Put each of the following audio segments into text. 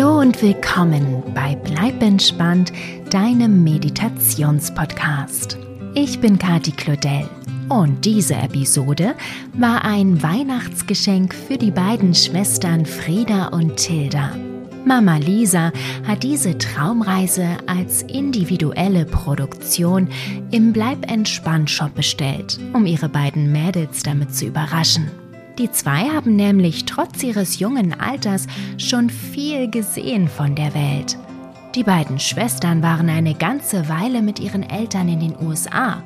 Hallo und willkommen bei Bleib entspannt, deinem Meditationspodcast. Ich bin Kati Claudel und diese Episode war ein Weihnachtsgeschenk für die beiden Schwestern Frieda und Tilda. Mama Lisa hat diese Traumreise als individuelle Produktion im Bleib entspannt Shop bestellt, um ihre beiden Mädels damit zu überraschen. Die zwei haben nämlich trotz ihres jungen Alters schon viel gesehen von der Welt. Die beiden Schwestern waren eine ganze Weile mit ihren Eltern in den USA.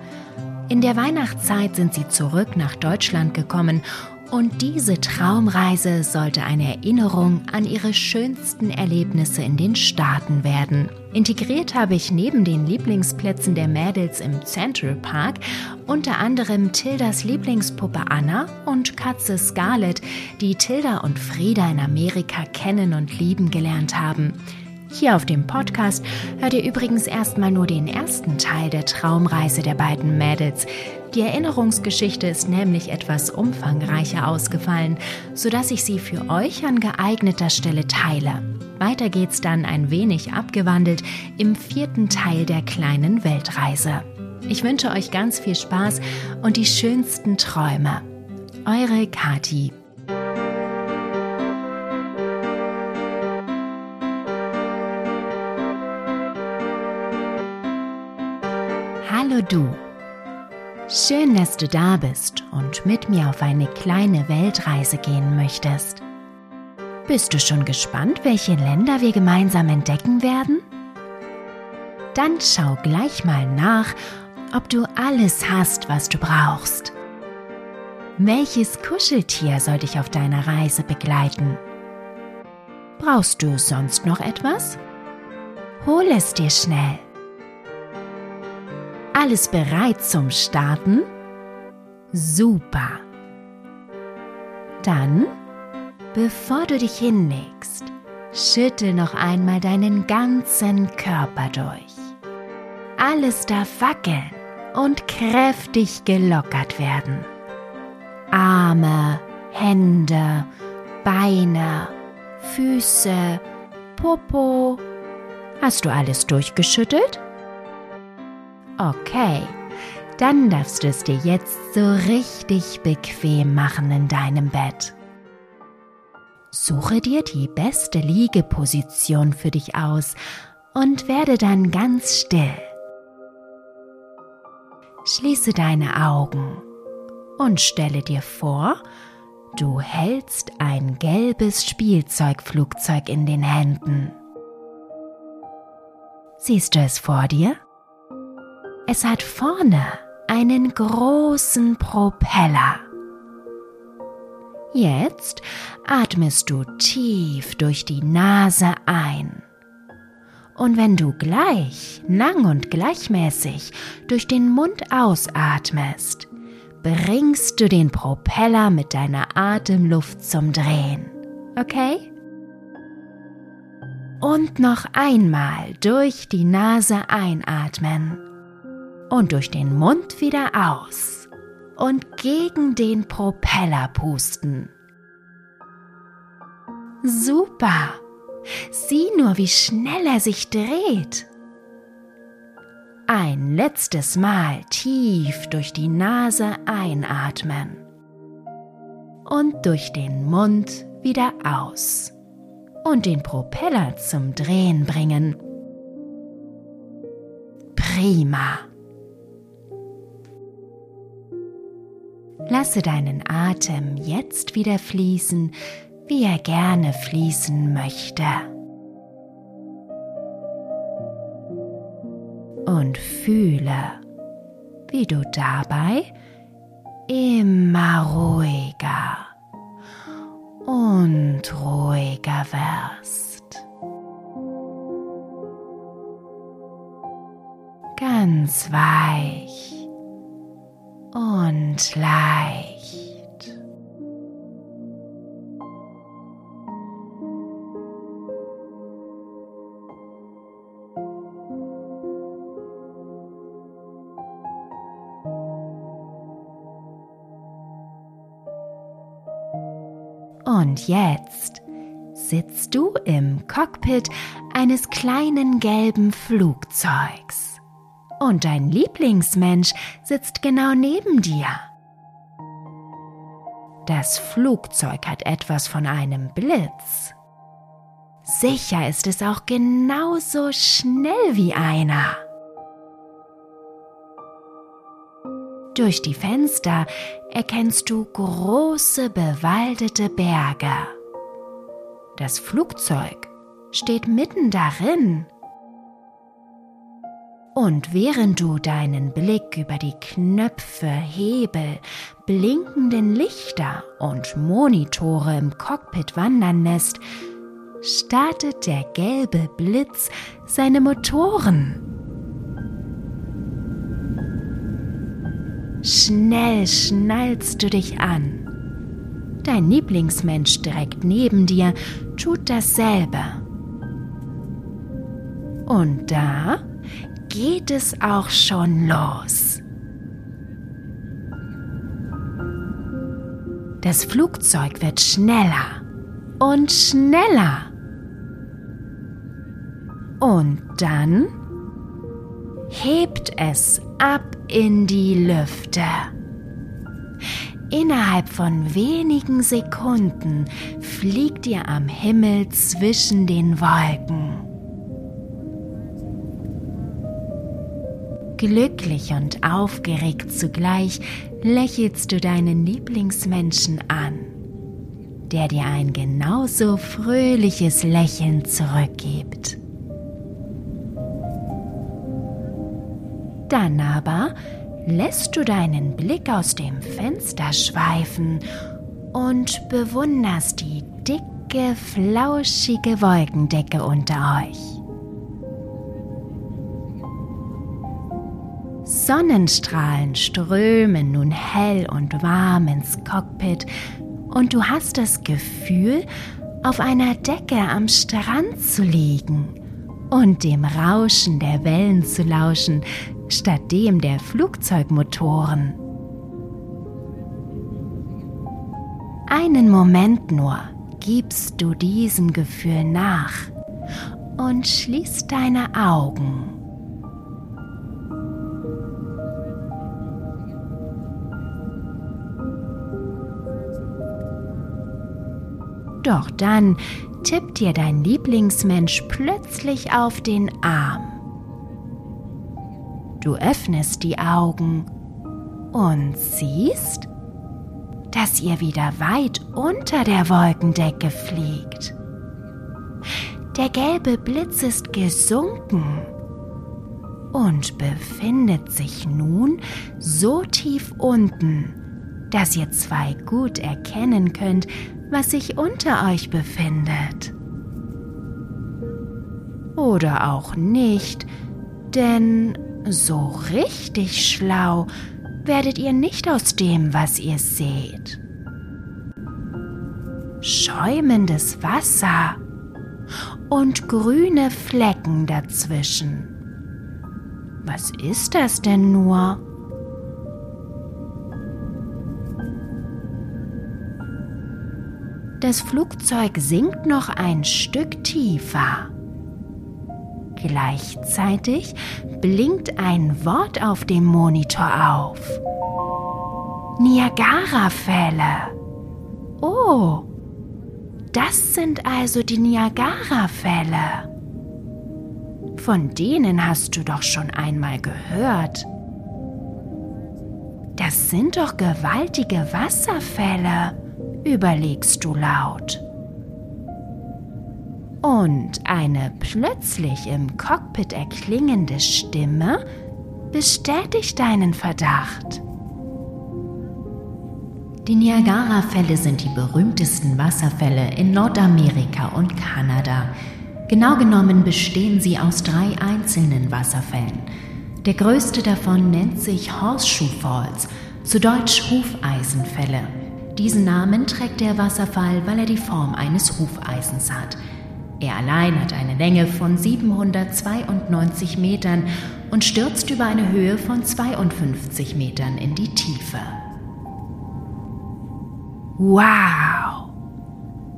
In der Weihnachtszeit sind sie zurück nach Deutschland gekommen und diese Traumreise sollte eine Erinnerung an ihre schönsten Erlebnisse in den Staaten werden. Integriert habe ich neben den Lieblingsplätzen der Mädels im Central Park unter anderem Tildas Lieblingspuppe Anna und Katze Scarlett, die Tilda und Frieda in Amerika kennen und lieben gelernt haben. Hier auf dem Podcast hört ihr übrigens erstmal nur den ersten Teil der Traumreise der beiden Mädels. Die Erinnerungsgeschichte ist nämlich etwas umfangreicher ausgefallen, sodass ich sie für euch an geeigneter Stelle teile. Weiter geht's dann ein wenig abgewandelt im vierten Teil der kleinen Weltreise. Ich wünsche euch ganz viel Spaß und die schönsten Träume. Eure Kati. Du. Schön, dass du da bist und mit mir auf eine kleine Weltreise gehen möchtest. Bist du schon gespannt, welche Länder wir gemeinsam entdecken werden? Dann schau gleich mal nach, ob du alles hast, was du brauchst. Welches Kuscheltier soll dich auf deiner Reise begleiten? Brauchst du sonst noch etwas? Hol es dir schnell. Alles bereit zum Starten? Super. Dann, bevor du dich hinlegst, schüttel noch einmal deinen ganzen Körper durch. Alles darf wackeln und kräftig gelockert werden. Arme, Hände, Beine, Füße, Popo. Hast du alles durchgeschüttelt? Okay, dann darfst du es dir jetzt so richtig bequem machen in deinem Bett. Suche dir die beste Liegeposition für dich aus und werde dann ganz still. Schließe deine Augen und stelle dir vor, du hältst ein gelbes Spielzeugflugzeug in den Händen. Siehst du es vor dir? Es hat vorne einen großen Propeller. Jetzt atmest du tief durch die Nase ein. Und wenn du gleich, lang und gleichmäßig durch den Mund ausatmest, bringst du den Propeller mit deiner Atemluft zum Drehen. Okay? Und noch einmal durch die Nase einatmen und durch den Mund wieder aus und gegen den Propeller pusten. Super! Sieh nur, wie schnell er sich dreht. Ein letztes Mal tief durch die Nase einatmen und durch den Mund wieder aus und den Propeller zum Drehen bringen. Prima. Lasse deinen Atem jetzt wieder fließen, wie er gerne fließen möchte. Und fühle, wie du dabei immer ruhiger und ruhiger wirst. Ganz weich und leicht. Und jetzt sitzt du im Cockpit eines kleinen gelben Flugzeugs. Und dein Lieblingsmensch sitzt genau neben dir. Das Flugzeug hat etwas von einem Blitz. Sicher ist es auch genauso schnell wie einer. Durch die Fenster erkennst du große bewaldete Berge. Das Flugzeug steht mitten darin. Und während du deinen Blick über die Knöpfe, Hebel, blinkenden Lichter und Monitore im Cockpit wandern lässt, startet der gelbe Blitz seine Motoren. Schnell schnallst du dich an. Dein Lieblingsmensch direkt neben dir tut dasselbe. Und da geht es auch schon los. Das Flugzeug wird schneller und schneller. Und dann hebt es ab in die Lüfte. Innerhalb von wenigen Sekunden fliegt ihr am Himmel zwischen den Wolken. Glücklich und aufgeregt zugleich lächelst du deinen Lieblingsmenschen an, der dir ein genauso fröhliches Lächeln zurückgibt. Dann aber lässt du deinen Blick aus dem Fenster schweifen und bewunderst die dicke, flauschige Wolkendecke unter euch. Sonnenstrahlen strömen nun hell und warm ins Cockpit und du hast das Gefühl, auf einer Decke am Strand zu liegen und dem Rauschen der Wellen zu lauschen, statt dem der Flugzeugmotoren. Einen Moment nur gibst du diesem Gefühl nach und schließt deine Augen. Doch dann tippt dir dein Lieblingsmensch plötzlich auf den Arm. Du öffnest die Augen und siehst, dass ihr wieder weit unter der Wolkendecke fliegt. Der gelbe Blitz ist gesunken und befindet sich nun so tief unten, dass ihr zwei gut erkennen könnt, was sich unter euch befindet. Oder auch nicht, denn so richtig schlau werdet ihr nicht aus dem, was ihr seht. Schäumendes Wasser und grüne Flecken dazwischen. Was ist das denn nur? Das Flugzeug sinkt noch ein Stück tiefer. Gleichzeitig blinkt ein Wort auf dem Monitor auf. Niagara-Fälle. Oh, das sind also die Niagara-Fälle. Von denen hast du doch schon einmal gehört. Das sind doch gewaltige Wasserfälle, überlegst du laut. Und eine plötzlich im Cockpit erklingende Stimme bestätigt deinen Verdacht. Die Niagara-Fälle sind die berühmtesten Wasserfälle in Nordamerika und Kanada. Genau genommen bestehen sie aus drei einzelnen Wasserfällen. Der größte davon nennt sich Horseshoe Falls, zu Deutsch Hufeisenfälle. Diesen Namen trägt der Wasserfall, weil er die Form eines Hufeisens hat. Er allein hat eine Länge von 792 Metern und stürzt über eine Höhe von 52 Metern in die Tiefe. Wow!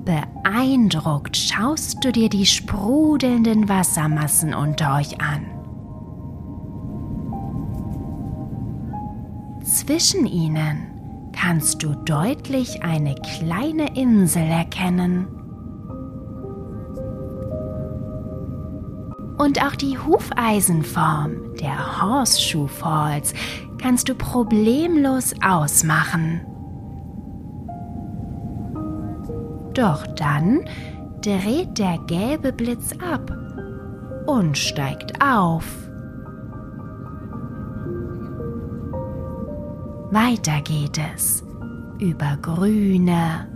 Beeindruckt schaust du dir die sprudelnden Wassermassen unter euch an. Zwischen ihnen kannst du deutlich eine kleine Insel erkennen. Und auch die Hufeisenform der Horseshoe Falls kannst du problemlos ausmachen. Doch dann dreht der gelbe Blitz ab und steigt auf. Weiter geht es über grüne,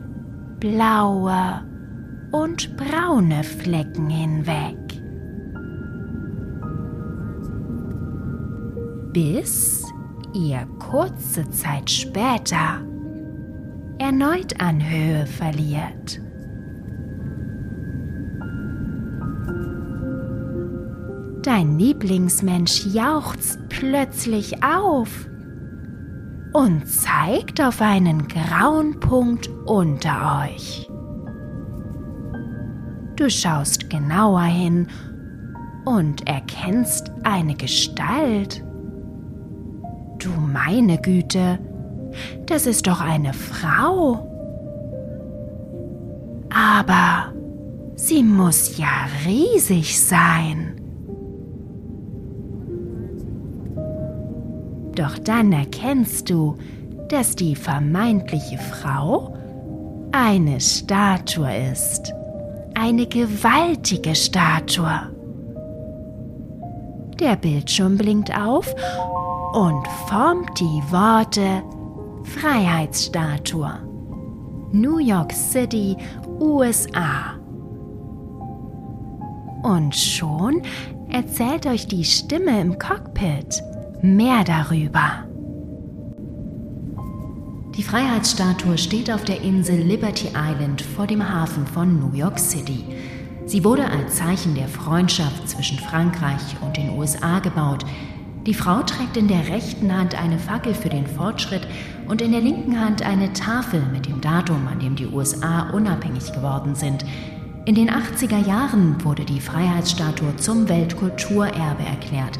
blaue und braune Flecken hinweg. Bis ihr kurze Zeit später erneut an Höhe verliert. Dein Lieblingsmensch jauchzt plötzlich auf und zeigt auf einen grauen Punkt unter euch. Du schaust genauer hin und erkennst eine Gestalt. Du meine Güte, das ist doch eine Frau. Aber sie muss ja riesig sein. Doch dann erkennst du, dass die vermeintliche Frau eine Statue ist. Eine gewaltige Statue. Der Bildschirm blinkt auf und formt die Worte Freiheitsstatue. New York City, USA. Und schon erzählt euch die Stimme im Cockpit mehr darüber. Die Freiheitsstatue steht auf der Insel Liberty Island vor dem Hafen von New York City. Sie wurde als Zeichen der Freundschaft zwischen Frankreich und den USA gebaut. Die Frau trägt in der rechten Hand eine Fackel für den Fortschritt und in der linken Hand eine Tafel mit dem Datum, an dem die USA unabhängig geworden sind. In den 80er Jahren wurde die Freiheitsstatue zum Weltkulturerbe erklärt.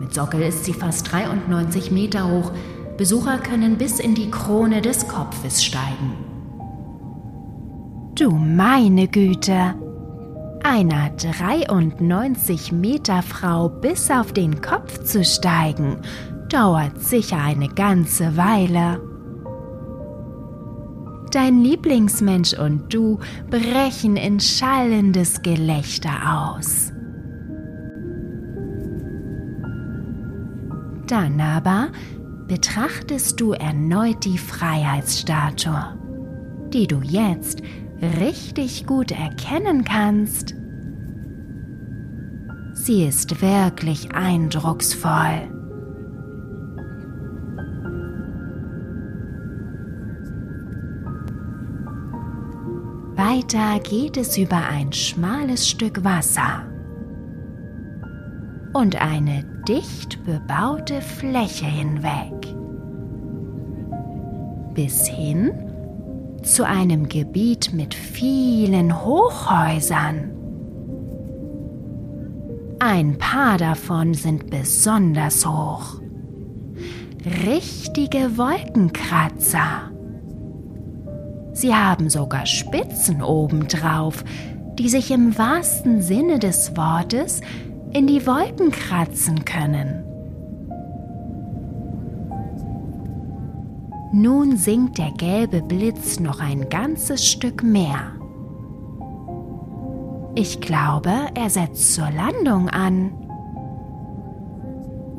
Mit Sockel ist sie fast 93 Meter hoch. Besucher können bis in die Krone des Kopfes steigen. Du meine Güte! Einer 93 Meter Frau bis auf den Kopf zu steigen, dauert sicher eine ganze Weile. Dein Lieblingsmensch und du brechen in schallendes Gelächter aus. Dann aber betrachtest du erneut die Freiheitsstatue, die du jetzt richtig gut erkennen kannst. Sie ist wirklich eindrucksvoll. Weiter geht es über ein schmales Stück Wasser und eine dicht bebaute Fläche hinweg. Bis hin zu einem Gebiet mit vielen Hochhäusern. Ein paar davon sind besonders hoch. Richtige Wolkenkratzer. Sie haben sogar Spitzen obendrauf, die sich im wahrsten Sinne des Wortes in die Wolken kratzen können. Nun sinkt der gelbe Blitz noch ein ganzes Stück mehr. Ich glaube, er setzt zur Landung an.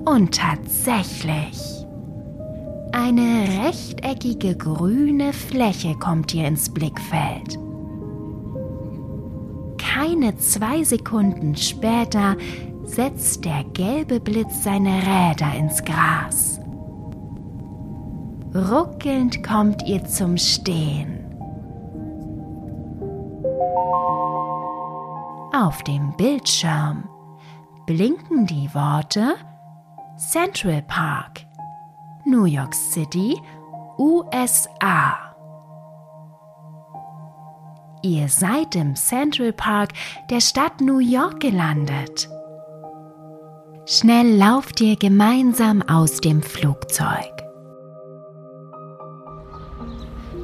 Und tatsächlich. Eine rechteckige grüne Fläche kommt hier ins Blickfeld keine zwei Sekunden später setzt der gelbe Blitz seine Räder ins Gras. Ruckelnd kommt ihr zum Stehen. Auf dem Bildschirm blinken die Worte Central Park, New York City, USA. Ihr seid im Central Park der Stadt New York gelandet. Schnell lauft ihr gemeinsam aus dem Flugzeug.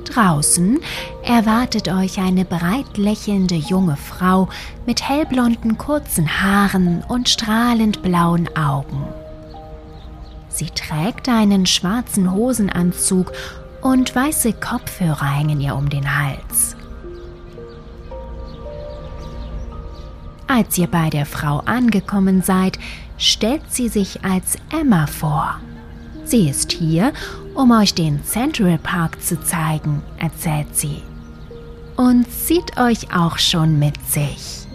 Draußen erwartet euch eine breit lächelnde junge Frau mit hellblonden kurzen Haaren und strahlend blauen Augen. Sie trägt einen schwarzen Hosenanzug und weiße Kopfhörer hängen ihr um den Hals. Als ihr bei der Frau angekommen seid, stellt sie sich als Emma vor. Sie ist hier, um euch den Central Park zu zeigen, erzählt sie. Und zieht euch auch schon mit sich.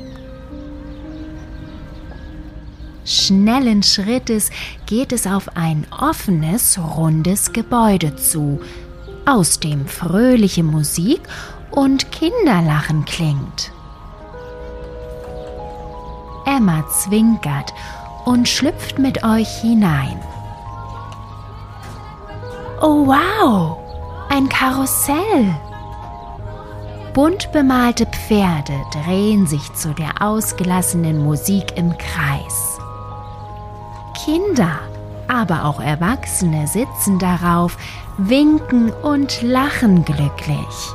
Schnellen Schrittes geht es auf ein offenes, rundes Gebäude zu, aus dem fröhliche Musik und Kinderlachen klingt. Emma zwinkert und schlüpft mit euch hinein. Oh wow, ein Karussell! Bunt bemalte Pferde drehen sich zu der ausgelassenen Musik im Kreis. Kinder, aber auch Erwachsene sitzen darauf, winken und lachen glücklich.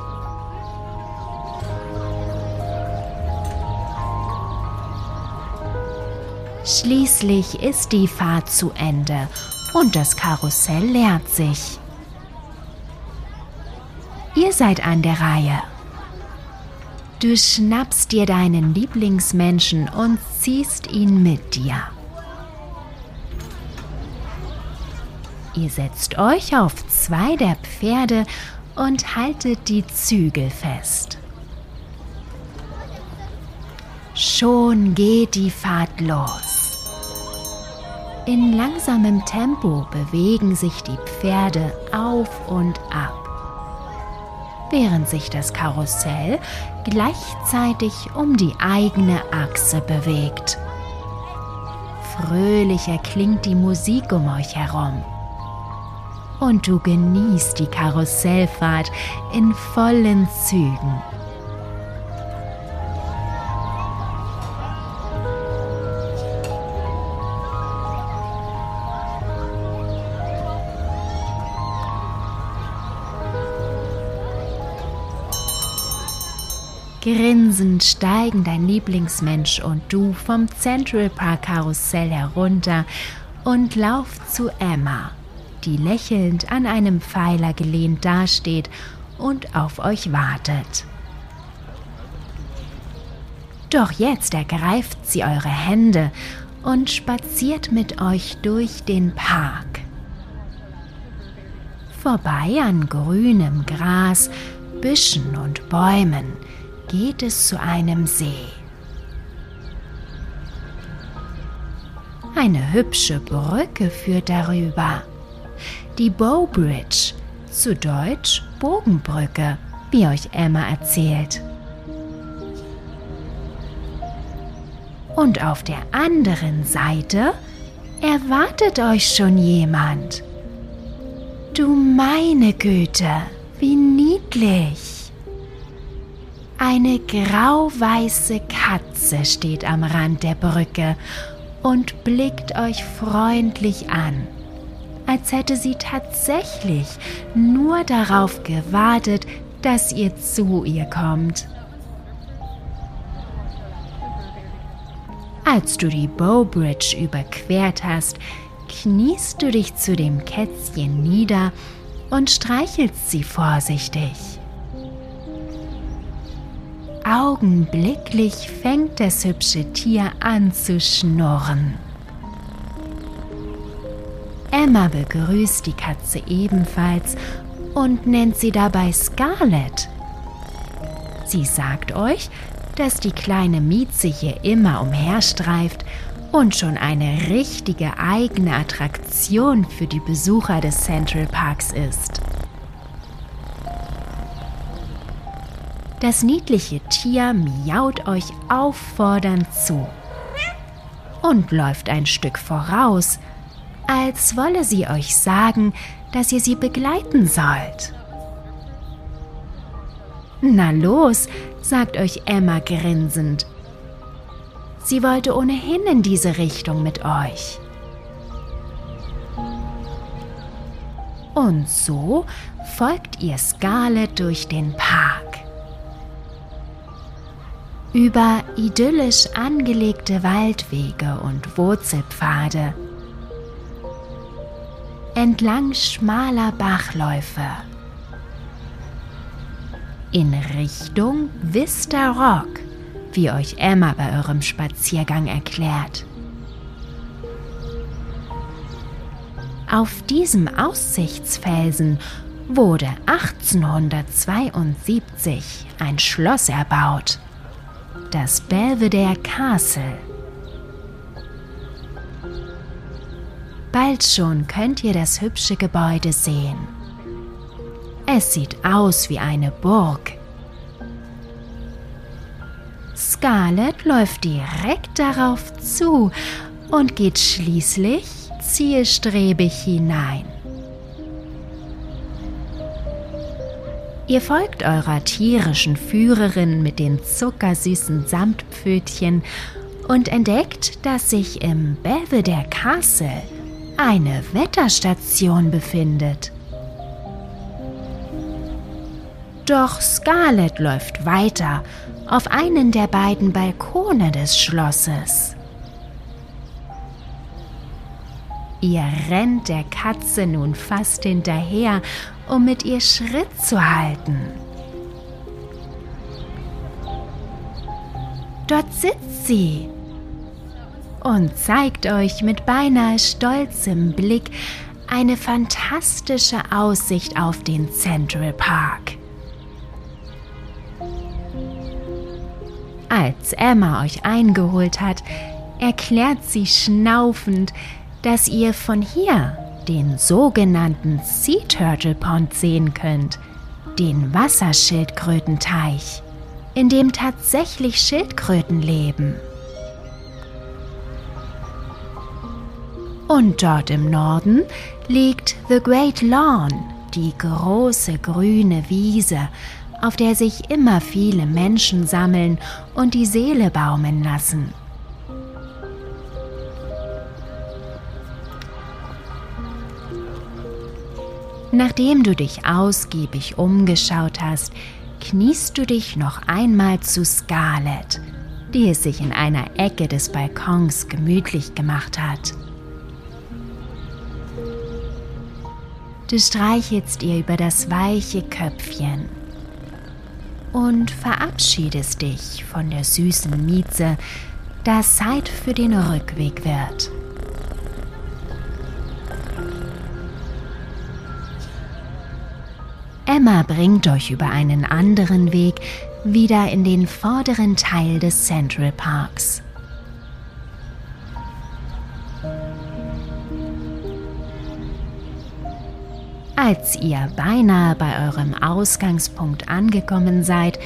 Schließlich ist die Fahrt zu Ende und das Karussell leert sich. Ihr seid an der Reihe. Du schnappst dir deinen Lieblingsmenschen und ziehst ihn mit dir. Ihr setzt euch auf zwei der Pferde und haltet die Zügel fest. Schon geht die Fahrt los. In langsamem Tempo bewegen sich die Pferde auf und ab, während sich das Karussell gleichzeitig um die eigene Achse bewegt. Fröhlicher klingt die Musik um euch herum. Und du genießt die Karussellfahrt in vollen Zügen. Grinsend steigen dein Lieblingsmensch und du vom Central Park Karussell herunter und lauft zu Emma, die lächelnd an einem Pfeiler gelehnt dasteht und auf euch wartet. Doch jetzt ergreift sie eure Hände und spaziert mit euch durch den Park. Vorbei an grünem Gras, Büschen und Bäumen, geht es zu einem See. Eine hübsche Brücke führt darüber. Die Bow Bridge, zu Deutsch Bogenbrücke, wie euch Emma erzählt. Und auf der anderen Seite erwartet euch schon jemand. Du meine Güte, wie niedlich. Eine grauweiße Katze steht am Rand der Brücke und blickt euch freundlich an, als hätte sie tatsächlich nur darauf gewartet, dass ihr zu ihr kommt. Als du die Bowbridge überquert hast, kniest du dich zu dem Kätzchen nieder und streichelst sie vorsichtig. Augenblicklich fängt das hübsche Tier an zu schnurren. Emma begrüßt die Katze ebenfalls und nennt sie dabei Scarlett. Sie sagt euch, dass die kleine Mieze hier immer umherstreift und schon eine richtige eigene Attraktion für die Besucher des Central Parks ist. Das niedliche Tier miaut euch auffordernd zu und läuft ein Stück voraus, als wolle sie euch sagen, dass ihr sie begleiten sollt. Na los, sagt euch Emma grinsend. Sie wollte ohnehin in diese Richtung mit euch. Und so folgt ihr Scarlett durch den Park. Über idyllisch angelegte Waldwege und Wurzelpfade. Entlang schmaler Bachläufe. In Richtung Vista Rock, wie euch Emma bei eurem Spaziergang erklärt. Auf diesem Aussichtsfelsen wurde 1872 ein Schloss erbaut, das Belvedere Castle. Bald schon könnt ihr das hübsche Gebäude sehen. Es sieht aus wie eine Burg. Scarlett läuft direkt darauf zu und geht schließlich zielstrebig hinein. Ihr folgt eurer tierischen Führerin mit den zuckersüßen Samtpfötchen und entdeckt, dass sich im Belvedere Castle eine Wetterstation befindet. Doch Scarlett läuft weiter auf einen der beiden Balkone des Schlosses. Ihr rennt der Katze nun fast hinterher, um mit ihr Schritt zu halten. Dort sitzt sie und zeigt euch mit beinahe stolzem Blick eine fantastische Aussicht auf den Central Park. Als Emma euch eingeholt hat, erklärt sie schnaufend, dass ihr von hier den sogenannten Sea Turtle Pond sehen könnt, den Wasserschildkrötenteich, in dem tatsächlich Schildkröten leben. Und dort im Norden liegt The Great Lawn, die große grüne Wiese, auf der sich immer viele Menschen sammeln und die Seele baumen lassen. Nachdem du dich ausgiebig umgeschaut hast, kniest du dich noch einmal zu Scarlett, die es sich in einer Ecke des Balkons gemütlich gemacht hat. Du streichelst ihr über das weiche Köpfchen und verabschiedest dich von der süßen Mieze, da Zeit für den Rückweg wird. Emma bringt euch über einen anderen Weg wieder in den vorderen Teil des Central Parks. Als ihr beinahe bei eurem Ausgangspunkt angekommen seid,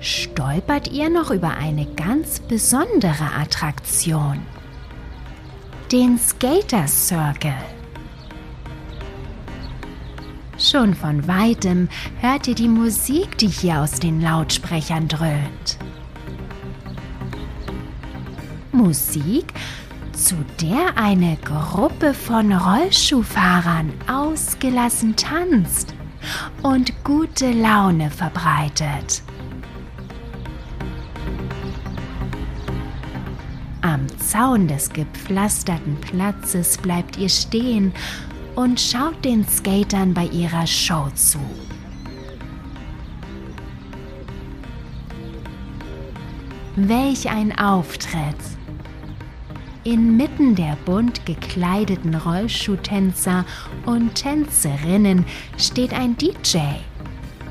stolpert ihr noch über eine ganz besondere Attraktion. Den Skater Circle. Schon von weitem hört ihr die Musik, die hier aus den Lautsprechern dröhnt. Musik, zu der eine Gruppe von Rollschuhfahrern ausgelassen tanzt und gute Laune verbreitet. Am Zaun des gepflasterten Platzes bleibt ihr stehen und schaut den Skatern bei ihrer Show zu. Welch ein Auftritt! Inmitten der bunt gekleideten Rollschuhtänzer und Tänzerinnen steht ein DJ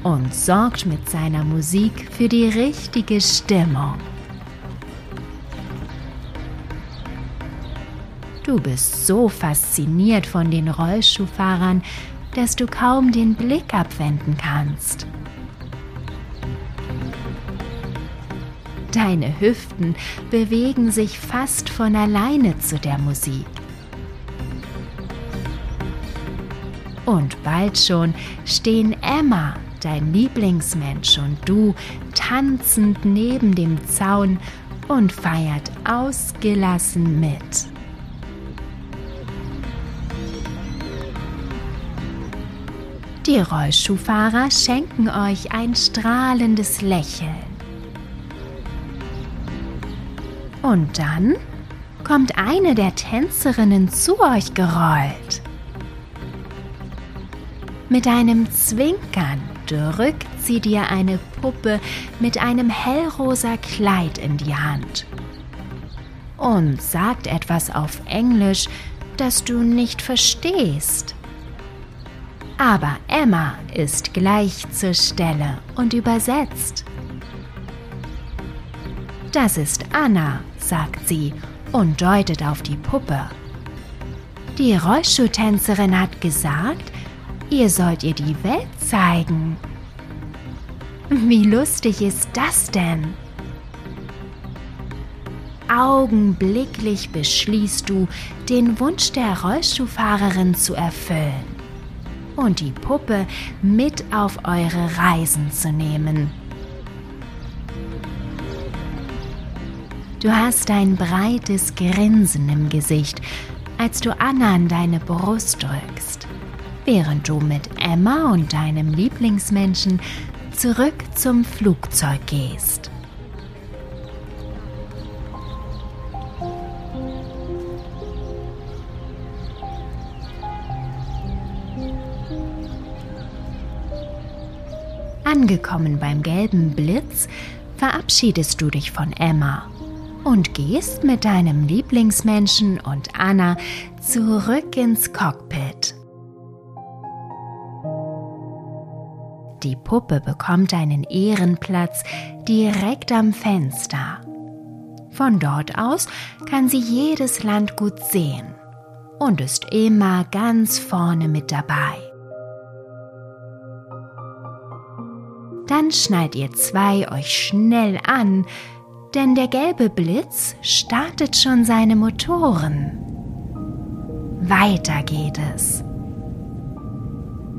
und sorgt mit seiner Musik für die richtige Stimmung. Du bist so fasziniert von den Rollschuhfahrern, dass du kaum den Blick abwenden kannst. Deine Hüften bewegen sich fast von alleine zu der Musik. Und bald schon stehen Emma, dein Lieblingsmensch und du tanzend neben dem Zaun und feiert ausgelassen mit. Die Rollschuhfahrer schenken euch ein strahlendes Lächeln. Und dann kommt eine der Tänzerinnen zu euch gerollt. Mit einem Zwinkern drückt sie dir eine Puppe mit einem hellrosa Kleid in die Hand und sagt etwas auf Englisch, das du nicht verstehst. Aber Emma ist gleich zur Stelle und übersetzt. Das ist Anna, sagt sie und deutet auf die Puppe. Die Rollschuhtänzerin hat gesagt, ihr sollt ihr die Welt zeigen. Wie lustig ist das denn? Augenblicklich beschließt du, den Wunsch der Rollschuhfahrerin zu erfüllen und die Puppe mit auf eure Reisen zu nehmen. Du hast ein breites Grinsen im Gesicht, als du Anna an deine Brust drückst, während du mit Emma und deinem Lieblingsmenschen zurück zum Flugzeug gehst. Angekommen beim gelben Blitz, verabschiedest du dich von Emma und gehst mit deinem Lieblingsmenschen und Anna zurück ins Cockpit. Die Puppe bekommt einen Ehrenplatz direkt am Fenster. Von dort aus kann sie jedes Land gut sehen und ist immer ganz vorne mit dabei. Dann schnallt ihr zwei euch schnell an, denn der gelbe Blitz startet schon seine Motoren. Weiter geht es.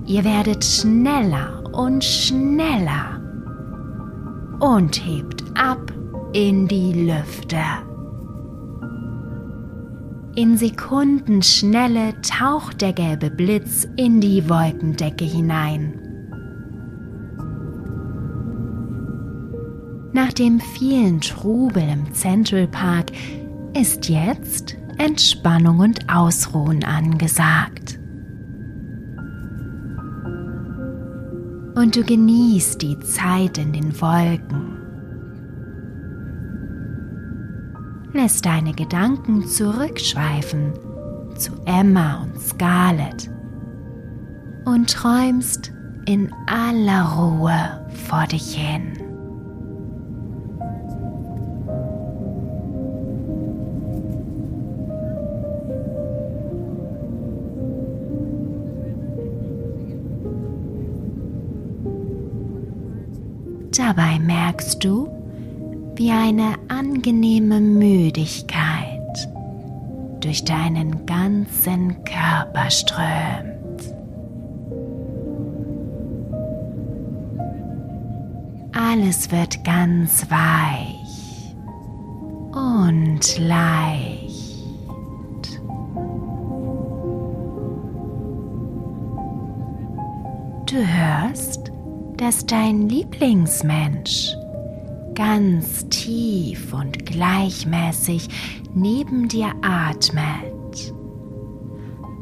Ihr werdet schneller und schneller und hebt ab in die Lüfte. In Sekundenschnelle taucht der gelbe Blitz in die Wolkendecke hinein. Nach dem vielen Trubel im Central Park ist jetzt Entspannung und Ausruhen angesagt. Und du genießt die Zeit in den Wolken. Lässt deine Gedanken zurückschweifen zu Emma und Scarlett und träumst in aller Ruhe vor dich hin. Dabei merkst du, wie eine angenehme Müdigkeit durch deinen ganzen Körper strömt. Alles wird ganz weich und leicht. Du hörst, dass dein Lieblingsmensch ganz tief und gleichmäßig neben dir atmet,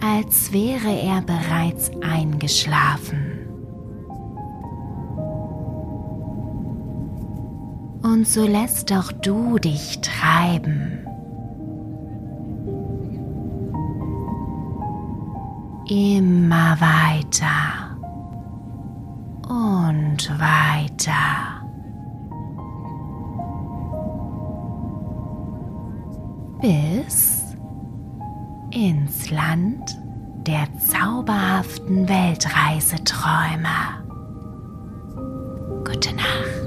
als wäre er bereits eingeschlafen. Und so lässt auch du dich treiben. Immer weiter und weiter. Bis ins Land der zauberhaften Weltreiseträume. Gute Nacht.